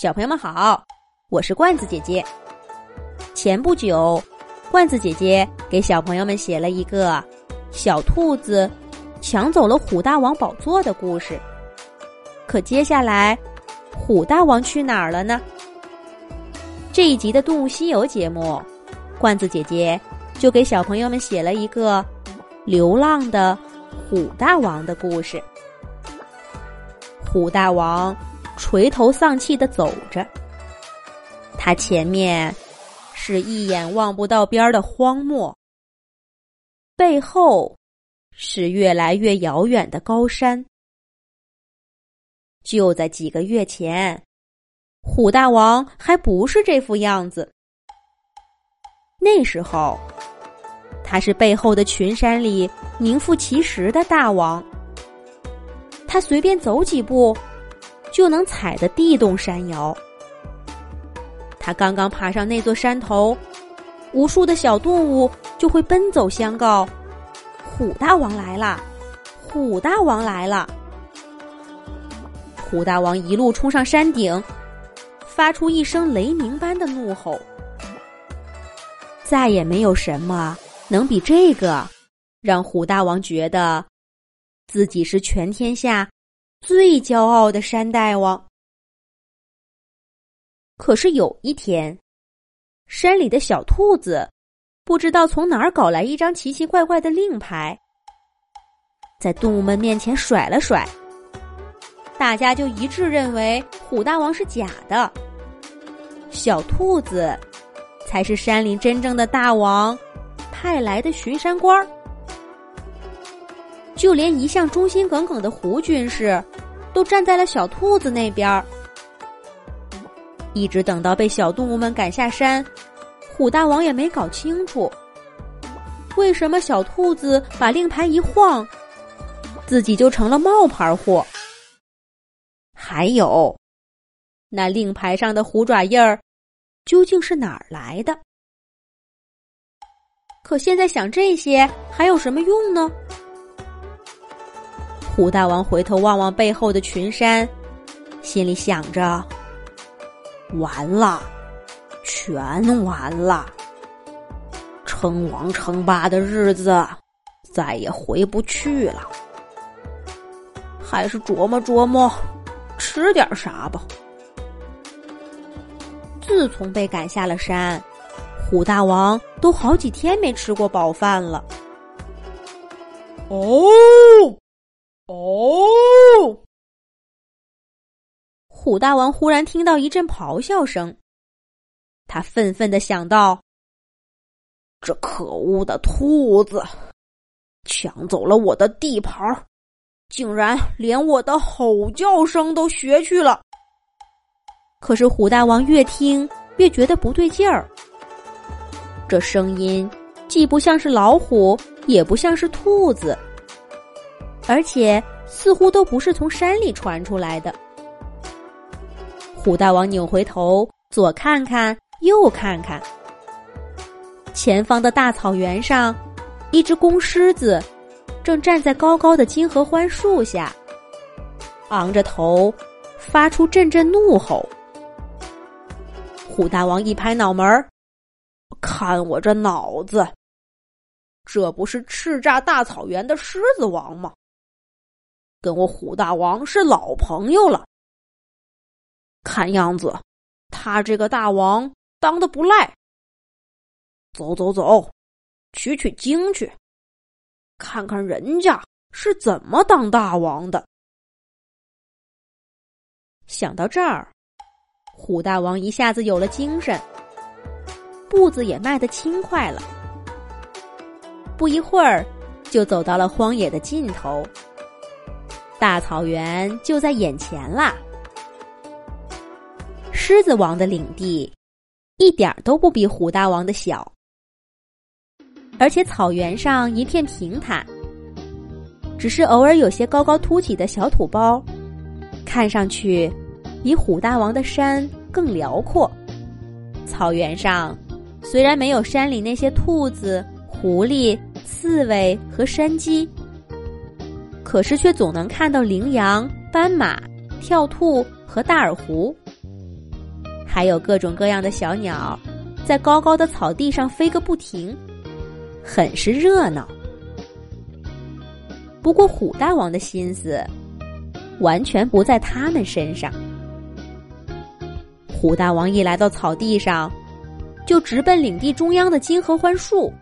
小朋友们好，我是罐子姐姐。前不久，罐子姐姐给小朋友们写了一个小兔子抢走了虎大王宝座的故事。可接下来，虎大王去哪儿了呢？这一集的《动物西游》节目，罐子姐姐就给小朋友们写了一个流浪的虎大王的故事。虎大王。垂头丧气的走着，他前面是一眼望不到边的荒漠，背后是越来越遥远的高山。就在几个月前，虎大王还不是这副样子。那时候，他是背后的群山里名副其实的大王，他随便走几步。就能踩得地动山摇。他刚刚爬上那座山头，无数的小动物就会奔走相告：“虎大王来了！虎大王来了！”虎大王一路冲上山顶，发出一声雷鸣般的怒吼。再也没有什么能比这个让虎大王觉得自己是全天下。最骄傲的山大王。可是有一天，山里的小兔子不知道从哪儿搞来一张奇奇怪怪的令牌，在动物们面前甩了甩，大家就一致认为虎大王是假的，小兔子才是山里真正的大王派来的巡山官儿。就连一向忠心耿耿的胡军士，都站在了小兔子那边儿。一直等到被小动物们赶下山，虎大王也没搞清楚，为什么小兔子把令牌一晃，自己就成了冒牌货。还有，那令牌上的虎爪印儿，究竟是哪儿来的？可现在想这些还有什么用呢？虎大王回头望望背后的群山，心里想着：“完了，全完了！称王称霸的日子再也回不去了。还是琢磨琢磨，吃点啥吧。”自从被赶下了山，虎大王都好几天没吃过饱饭了。哦。哦！虎大王忽然听到一阵咆哮声，他愤愤的想到：“这可恶的兔子，抢走了我的地盘竟然连我的吼叫声都学去了。”可是虎大王越听越觉得不对劲儿，这声音既不像是老虎，也不像是兔子。而且似乎都不是从山里传出来的。虎大王扭回头，左看看，右看看，前方的大草原上，一只公狮子正站在高高的金合欢树下，昂着头，发出阵阵怒吼。虎大王一拍脑门儿，看我这脑子，这不是叱咤大草原的狮子王吗？跟我虎大王是老朋友了，看样子他这个大王当的不赖。走走走，取取经去，看看人家是怎么当大王的。想到这儿，虎大王一下子有了精神，步子也迈得轻快了。不一会儿，就走到了荒野的尽头。大草原就在眼前啦！狮子王的领地一点都不比虎大王的小，而且草原上一片平坦，只是偶尔有些高高凸起的小土包，看上去比虎大王的山更辽阔。草原上虽然没有山里那些兔子、狐狸、刺猬和山鸡。可是却总能看到羚羊、斑马、跳兔和大耳狐，还有各种各样的小鸟，在高高的草地上飞个不停，很是热闹。不过虎大王的心思完全不在他们身上。虎大王一来到草地上，就直奔领地中央的金合欢树。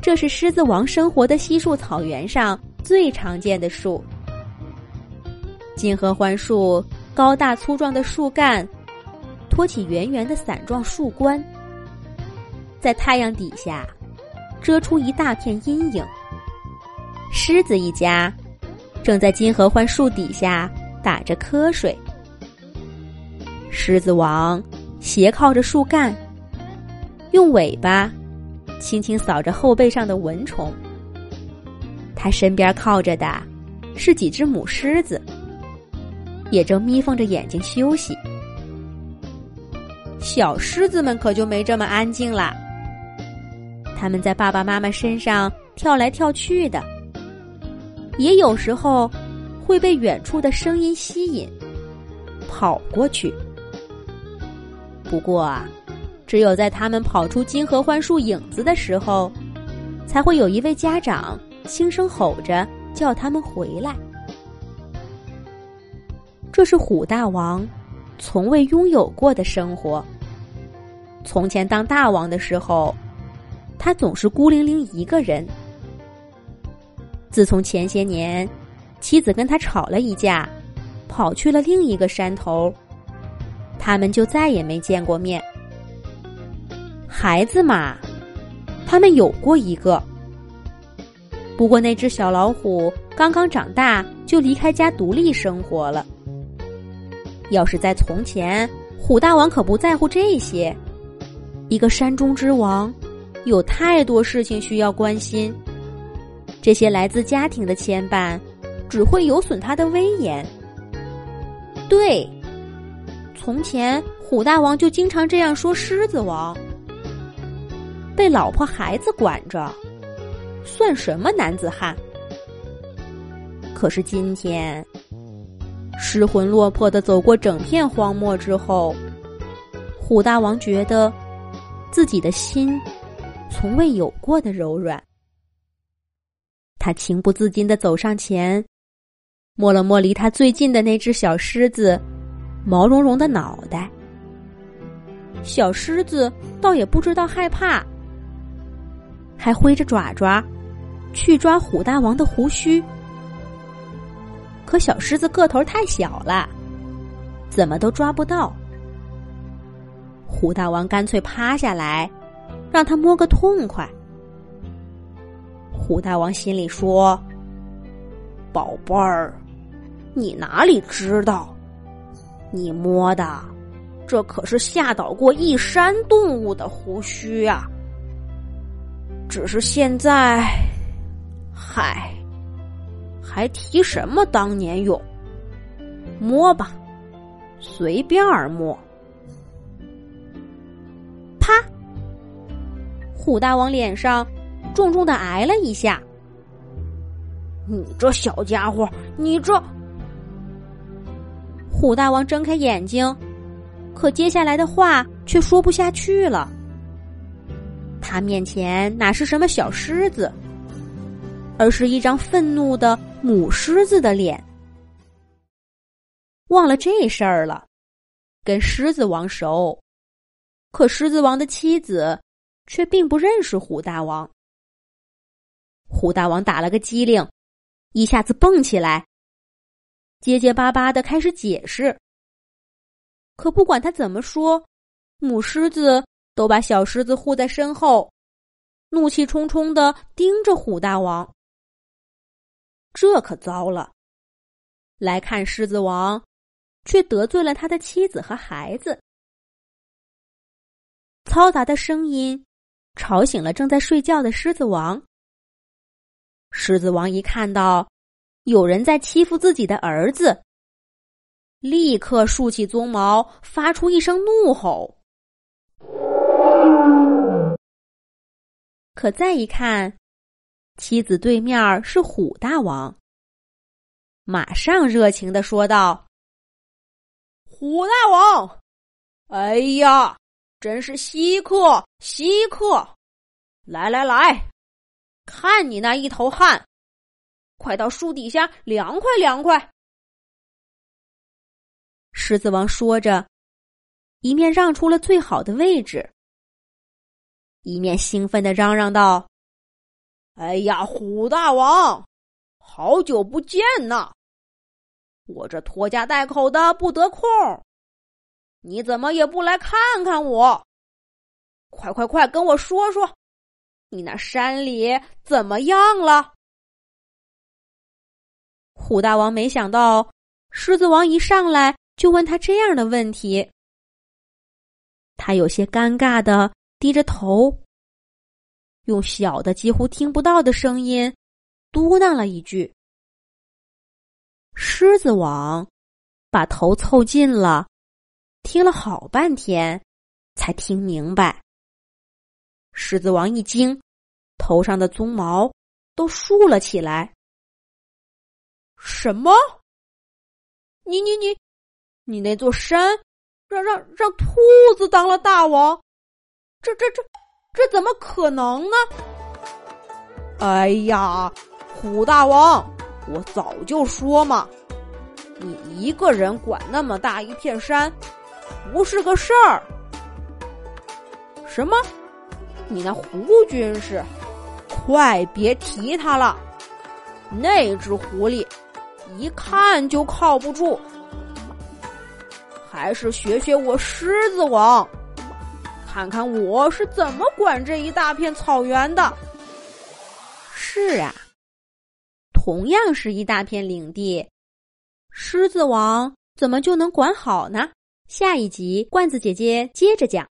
这是狮子王生活的稀树草原上最常见的树。金合欢树高大粗壮的树干，托起圆圆的伞状树冠，在太阳底下遮出一大片阴影。狮子一家正在金合欢树底下打着瞌睡。狮子王斜靠着树干，用尾巴轻轻扫着后背上的蚊虫。他身边靠着的是几只母狮子，也正眯缝着眼睛休息。小狮子们可就没这么安静啦，他们在爸爸妈妈身上跳来跳去的。也有时候会被远处的声音吸引，跑过去。不过啊，只有在他们跑出金合欢树影子的时候，才会有一位家长轻声吼着叫他们回来。这是虎大王从未拥有过的生活。从前当大王的时候，他总是孤零零一个人。自从前些年，妻子跟他吵了一架，跑去了另一个山头，他们就再也没见过面。孩子嘛，他们有过一个，不过那只小老虎刚刚长大就离开家独立生活了。要是在从前，虎大王可不在乎这些，一个山中之王，有太多事情需要关心。这些来自家庭的牵绊，只会有损他的威严。对，从前虎大王就经常这样说：“狮子王被老婆孩子管着，算什么男子汉？”可是今天，失魂落魄的走过整片荒漠之后，虎大王觉得自己的心从未有过的柔软。他情不自禁的走上前，摸了摸离他最近的那只小狮子毛茸茸的脑袋。小狮子倒也不知道害怕，还挥着爪爪去抓虎大王的胡须。可小狮子个头太小了，怎么都抓不到。虎大王干脆趴下来，让他摸个痛快。虎大王心里说：“宝贝儿，你哪里知道？你摸的，这可是吓倒过一山动物的胡须啊！只是现在，嗨，还提什么当年勇？摸吧，随便儿摸。”啪！虎大王脸上。重重的挨了一下。你这小家伙，你这……虎大王睁开眼睛，可接下来的话却说不下去了。他面前哪是什么小狮子，而是一张愤怒的母狮子的脸。忘了这事儿了，跟狮子王熟，可狮子王的妻子却并不认识虎大王。虎大王打了个激灵，一下子蹦起来，结结巴巴的开始解释。可不管他怎么说，母狮子都把小狮子护在身后，怒气冲冲的盯着虎大王。这可糟了！来看狮子王，却得罪了他的妻子和孩子。嘈杂的声音吵醒了正在睡觉的狮子王。狮子王一看到有人在欺负自己的儿子，立刻竖起鬃毛，发出一声怒吼。可再一看，妻子对面是虎大王，马上热情的说道：“虎大王！哎呀，真是稀客，稀客！来来来，看你那一头汗，快到树底下凉快凉快。”狮子王说着，一面让出了最好的位置，一面兴奋的嚷嚷道：“哎呀，虎大王，好久不见呐！我这拖家带口的不得空，你怎么也不来看看我？快快快，跟我说说，你那山里怎么样了？”虎大王没想到，狮子王一上来。就问他这样的问题，他有些尴尬的低着头，用小的几乎听不到的声音嘟囔了一句。狮子王把头凑近了，听了好半天，才听明白。狮子王一惊，头上的鬃毛都竖了起来。什么？你你你！你那座山，让让让兔子当了大王，这这这这怎么可能呢？哎呀，虎大王，我早就说嘛，你一个人管那么大一片山，不是个事儿。什么？你那胡军士，快别提他了，那只狐狸一看就靠不住。还是学学我狮子王，看看我是怎么管这一大片草原的。是啊，同样是一大片领地，狮子王怎么就能管好呢？下一集，罐子姐姐接着讲。